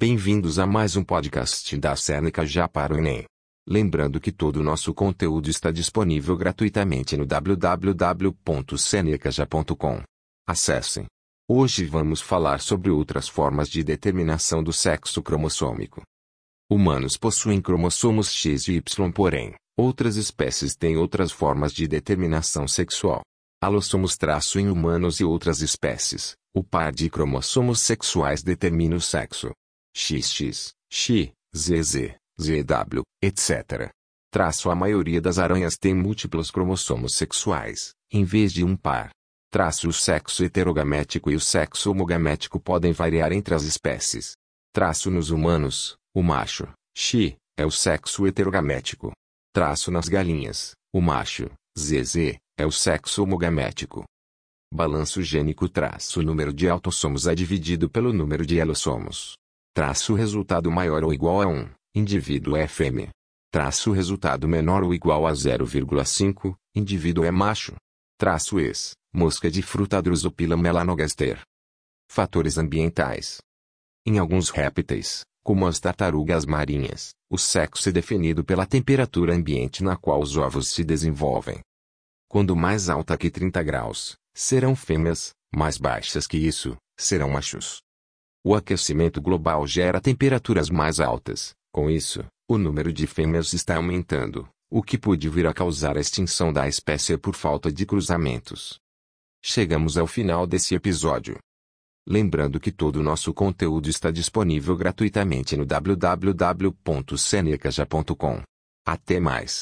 Bem-vindos a mais um podcast da Seneca já para o Enem. Lembrando que todo o nosso conteúdo está disponível gratuitamente no www.senecaja.com. Acessem. Hoje vamos falar sobre outras formas de determinação do sexo cromossômico. Humanos possuem cromossomos X e Y, porém, outras espécies têm outras formas de determinação sexual. Alossomos traço em humanos e outras espécies. O par de cromossomos sexuais determina o sexo. XX, X, ZZ, ZW, etc. Traço a maioria das aranhas tem múltiplos cromossomos sexuais, em vez de um par. Traço o sexo heterogamético e o sexo homogamético podem variar entre as espécies. Traço nos humanos, o macho, X, é o sexo heterogamético. Traço nas galinhas, o macho, ZZ, é o sexo homogamético. Balanço gênico traço o número de autossomos é dividido pelo número de elossomos. Traço resultado maior ou igual a 1, indivíduo é fêmea. Traço resultado menor ou igual a 0,5, indivíduo é macho. Traço ex, mosca de fruta Drosopila melanogaster. Fatores ambientais. Em alguns répteis, como as tartarugas marinhas, o sexo é definido pela temperatura ambiente na qual os ovos se desenvolvem. Quando mais alta que 30 graus, serão fêmeas, mais baixas que isso, serão machos. O aquecimento global gera temperaturas mais altas. Com isso, o número de fêmeas está aumentando, o que pode vir a causar a extinção da espécie por falta de cruzamentos. Chegamos ao final desse episódio. Lembrando que todo o nosso conteúdo está disponível gratuitamente no www.senecaja.com. Até mais.